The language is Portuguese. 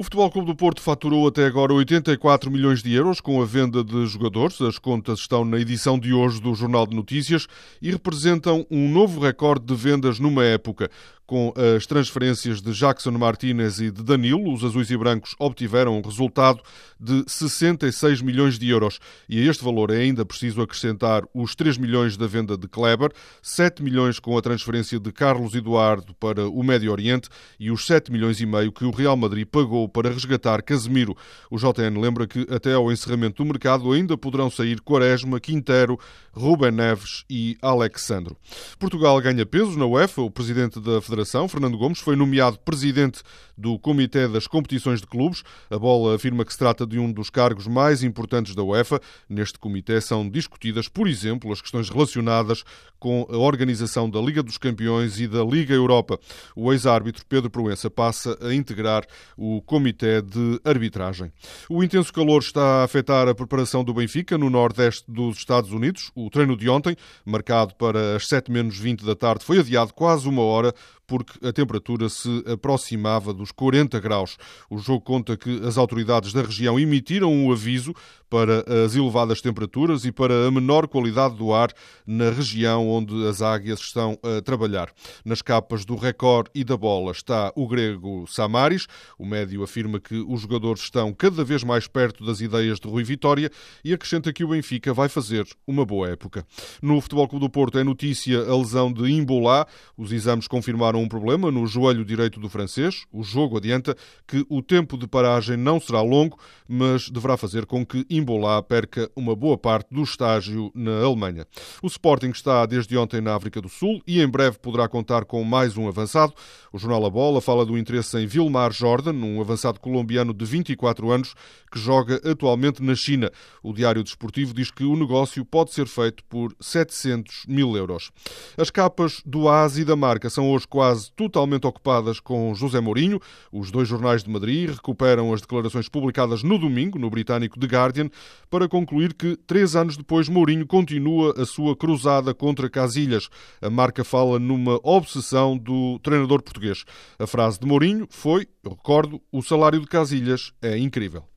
O Futebol Clube do Porto faturou até agora 84 milhões de euros com a venda de jogadores. As contas estão na edição de hoje do Jornal de Notícias e representam um novo recorde de vendas numa época. Com as transferências de Jackson Martinez e de Danilo, os azuis e brancos obtiveram um resultado de 66 milhões de euros. E a este valor é ainda preciso acrescentar os 3 milhões da venda de Kleber, 7 milhões com a transferência de Carlos Eduardo para o Médio Oriente e os 7 milhões e meio que o Real Madrid pagou para resgatar Casemiro. O JN lembra que até ao encerramento do mercado ainda poderão sair Quaresma, Quintero, Ruben Neves e Alexandro. Portugal ganha pesos na UEFA. O presidente da Federação Federação, Fernando Gomes, foi nomeado presidente do Comitê das Competições de Clubes. A bola afirma que se trata de um dos cargos mais importantes da UEFA. Neste comitê são discutidas, por exemplo, as questões relacionadas com a organização da Liga dos Campeões e da Liga Europa. O ex-árbitro Pedro Proença passa a integrar o Comitê de Arbitragem. O intenso calor está a afetar a preparação do Benfica no nordeste dos Estados Unidos. O treino de ontem, marcado para as 7 menos 20 da tarde, foi adiado quase uma hora porque a temperatura se aproximava dos 40 graus. O jogo conta que as autoridades da região emitiram um aviso para as elevadas temperaturas e para a menor qualidade do ar na região onde as águias estão a trabalhar. Nas capas do Record e da bola está o grego Samaris. O médio afirma que os jogadores estão cada vez mais perto das ideias de Rui Vitória e acrescenta que o Benfica vai fazer uma boa época. No Futebol Clube do Porto é notícia a lesão de Imbolá. Os exames confirmaram um problema no joelho direito do francês. O jogo adianta que o tempo de paragem não será longo, mas deverá fazer com que Imbolá perca uma boa parte do estágio na Alemanha. O Sporting está desde ontem na África do Sul e em breve poderá contar com mais um avançado. O jornal A Bola fala do interesse em Vilmar Jordan, um avançado colombiano de 24 anos que joga atualmente na China. O Diário Desportivo diz que o negócio pode ser feito por 700 mil euros. As capas do AS e da marca são hoje quase quase totalmente ocupadas com José Mourinho. Os dois jornais de Madrid recuperam as declarações publicadas no domingo no britânico The Guardian para concluir que, três anos depois, Mourinho continua a sua cruzada contra Casilhas. A marca fala numa obsessão do treinador português. A frase de Mourinho foi, eu recordo, o salário de Casilhas é incrível.